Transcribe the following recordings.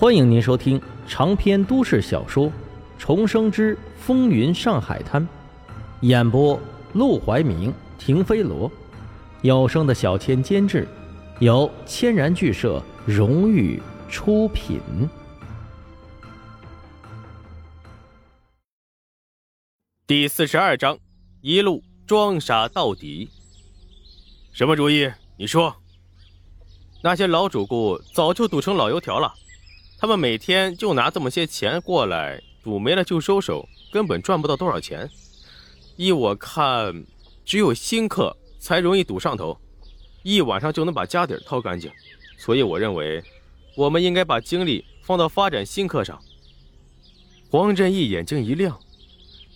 欢迎您收听长篇都市小说《重生之风云上海滩》，演播：陆怀明、停飞罗，有声的小千监制，由千然剧社荣誉出品。第四十二章，一路装傻到底。什么主意？你说。那些老主顾早就赌成老油条了。他们每天就拿这么些钱过来赌没了就收手，根本赚不到多少钱。依我看，只有新客才容易赌上头，一晚上就能把家底儿掏干净。所以我认为，我们应该把精力放到发展新客上。黄振义眼睛一亮，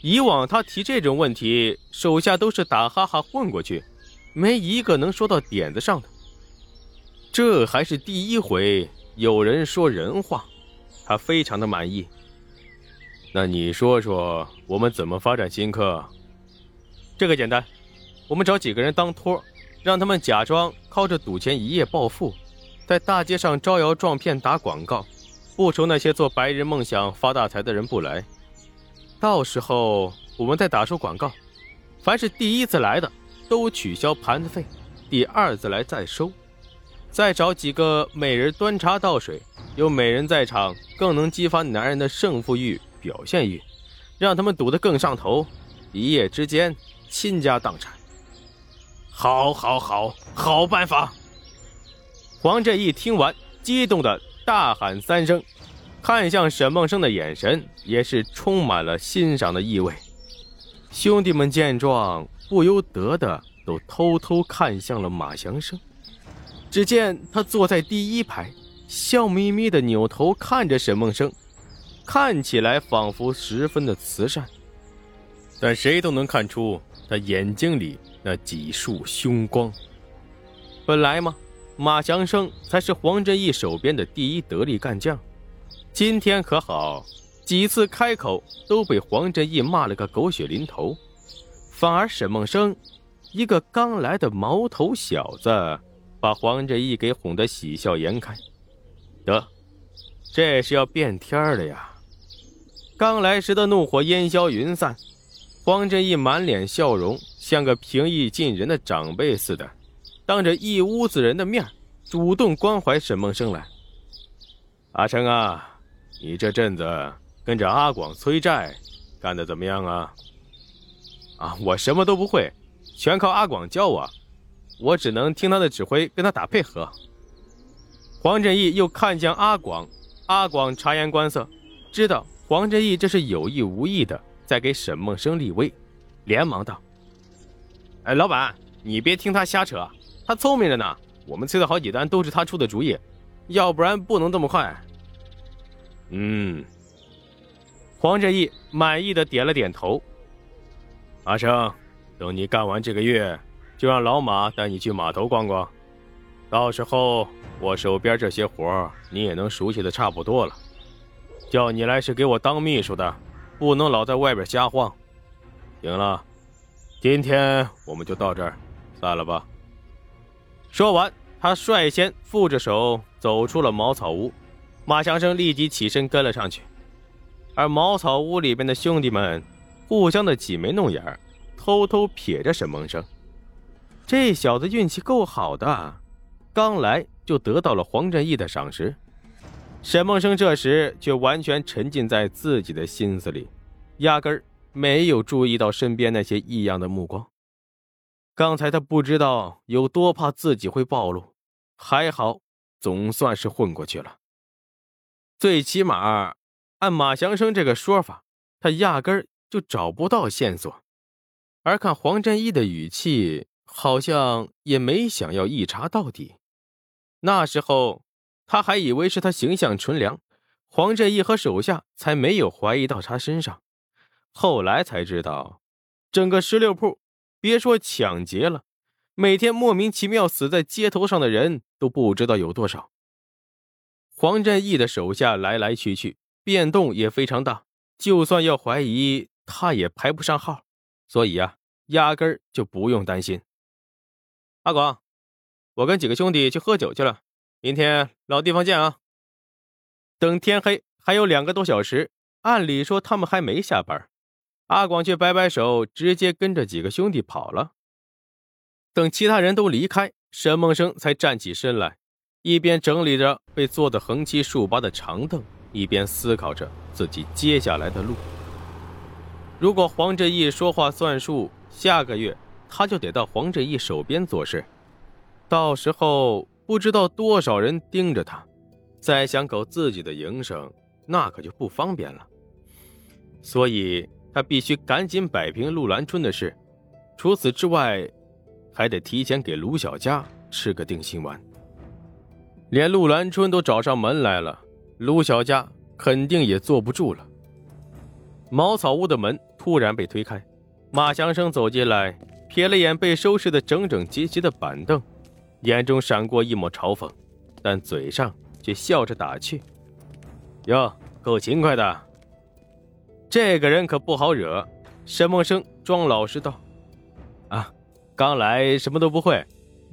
以往他提这种问题，手下都是打哈哈混过去，没一个能说到点子上的。这还是第一回。有人说人话，他非常的满意。那你说说，我们怎么发展新客？这个简单，我们找几个人当托，让他们假装靠着赌钱一夜暴富，在大街上招摇撞骗打广告，不愁那些做白日梦想发大财的人不来。到时候我们再打出广告，凡是第一次来的都取消盘子费，第二次来再收。再找几个美人端茶倒水，有美人在场，更能激发男人的胜负欲、表现欲，让他们赌得更上头，一夜之间倾家荡产。好，好，好，好办法！黄振义听完，激动的大喊三声，看向沈梦生的眼神也是充满了欣赏的意味。兄弟们见状，不由得的都偷偷看向了马祥生。只见他坐在第一排，笑眯眯的扭头看着沈梦生，看起来仿佛十分的慈善，但谁都能看出他眼睛里那几束凶光。本来嘛，马祥生才是黄振义手边的第一得力干将，今天可好，几次开口都被黄振义骂了个狗血淋头，反而沈梦生，一个刚来的毛头小子。把黄振义给哄得喜笑颜开，得，这是要变天了呀！刚来时的怒火烟消云散，黄振义满脸笑容，像个平易近人的长辈似的，当着一屋子人的面，主动关怀沈梦生来。阿成啊，你这阵子跟着阿广催债，干的怎么样啊？啊，我什么都不会，全靠阿广教我。我只能听他的指挥，跟他打配合。黄振义又看向阿广，阿广察言观色，知道黄振义这是有意无意的在给沈梦生立威，连忙道：“哎，老板，你别听他瞎扯，他聪明着呢。我们催的好几单都是他出的主意，要不然不能这么快。”嗯，黄振义满意的点了点头。阿生，等你干完这个月。就让老马带你去码头逛逛，到时候我手边这些活你也能熟悉的差不多了。叫你来是给我当秘书的，不能老在外边瞎晃。行了，今天我们就到这儿，散了吧。说完，他率先负着手走出了茅草屋，马祥生立即起身跟了上去，而茅草屋里边的兄弟们互相的挤眉弄眼，偷偷瞥着沈梦生。这小子运气够好的，刚来就得到了黄振义的赏识。沈梦生这时却完全沉浸在自己的心思里，压根儿没有注意到身边那些异样的目光。刚才他不知道有多怕自己会暴露，还好总算是混过去了。最起码，按马祥生这个说法，他压根儿就找不到线索。而看黄振义的语气。好像也没想要一查到底。那时候他还以为是他形象纯良，黄振义和手下才没有怀疑到他身上。后来才知道，整个十六铺，别说抢劫了，每天莫名其妙死在街头上的人都不知道有多少。黄振义的手下来来去去，变动也非常大，就算要怀疑，他也排不上号。所以啊，压根儿就不用担心。阿广，我跟几个兄弟去喝酒去了，明天老地方见啊！等天黑还有两个多小时，按理说他们还没下班，阿广却摆摆手，直接跟着几个兄弟跑了。等其他人都离开，沈梦生才站起身来，一边整理着被坐得横七竖八的长凳，一边思考着自己接下来的路。如果黄振义说话算数，下个月他就得到黄振义手边做事，到时候不知道多少人盯着他。再想搞自己的营生，那可就不方便了。所以他必须赶紧摆平陆兰春的事。除此之外，还得提前给卢小佳吃个定心丸。连陆兰春都找上门来了，卢小佳肯定也坐不住了。茅草屋的门突然被推开，马祥生走进来，瞥了眼被收拾的整整齐齐的板凳，眼中闪过一抹嘲讽，但嘴上。却笑着打趣：“哟，够勤快的。这个人可不好惹。”沈梦生装老实道：“啊，刚来什么都不会，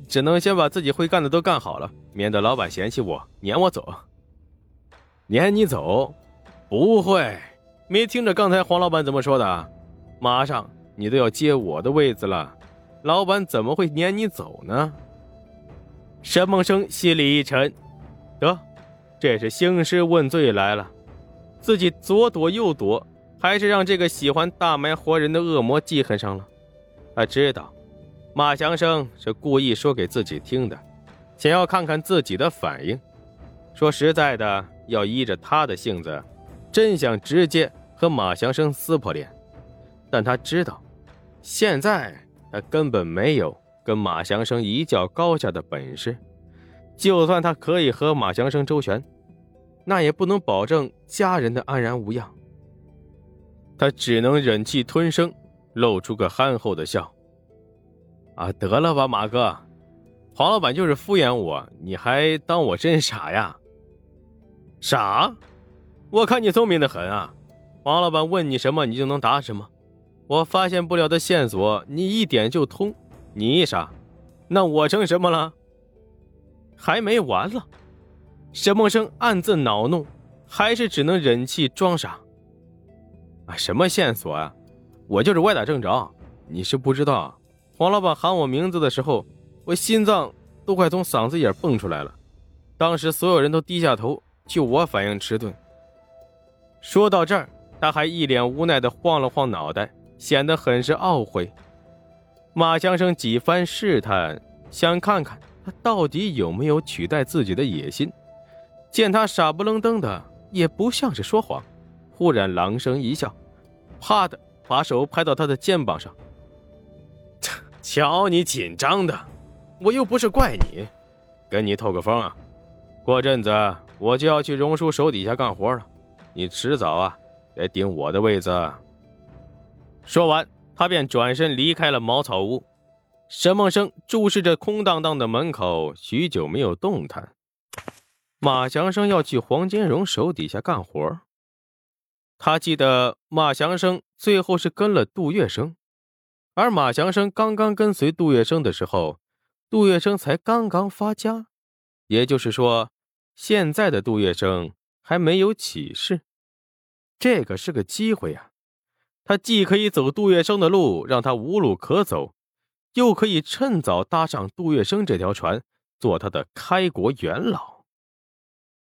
只能先把自己会干的都干好了，免得老板嫌弃我撵我走。撵你走？不会，没听着刚才黄老板怎么说的？马上你都要接我的位子了，老板怎么会撵你走呢？”沈梦生心里一沉。得，这是兴师问罪来了，自己左躲右躲，还是让这个喜欢大埋活人的恶魔记恨上了。他知道，马祥生是故意说给自己听的，想要看看自己的反应。说实在的，要依着他的性子，真想直接和马祥生撕破脸。但他知道，现在他根本没有跟马祥生一较高下的本事。就算他可以和马祥生周旋，那也不能保证家人的安然无恙。他只能忍气吞声，露出个憨厚的笑。啊，得了吧，马哥，黄老板就是敷衍我，你还当我真傻呀？傻？我看你聪明的很啊！黄老板问你什么，你就能答什么。我发现不了的线索，你一点就通。你傻，那我成什么了？还没完了，沈梦生暗自恼怒，还是只能忍气装傻。啊，什么线索啊？我就是歪打正着。你是不知道，黄老板喊我名字的时候，我心脏都快从嗓子眼蹦出来了。当时所有人都低下头，就我反应迟钝。说到这儿，他还一脸无奈的晃了晃脑袋，显得很是懊悔。马强生几番试探，想看看。他到底有没有取代自己的野心？见他傻不愣登的，也不像是说谎。忽然朗声一笑，啪的把手拍到他的肩膀上。瞧你紧张的，我又不是怪你，跟你透个风啊。过阵子我就要去荣叔手底下干活了，你迟早啊得顶我的位子。说完，他便转身离开了茅草屋。沈梦生注视着空荡荡的门口，许久没有动弹。马祥生要去黄金荣手底下干活。他记得马祥生最后是跟了杜月笙，而马祥生刚刚跟随杜月笙的时候，杜月笙才刚刚发家，也就是说，现在的杜月笙还没有起事。这个是个机会啊！他既可以走杜月笙的路，让他无路可走。又可以趁早搭上杜月笙这条船，做他的开国元老。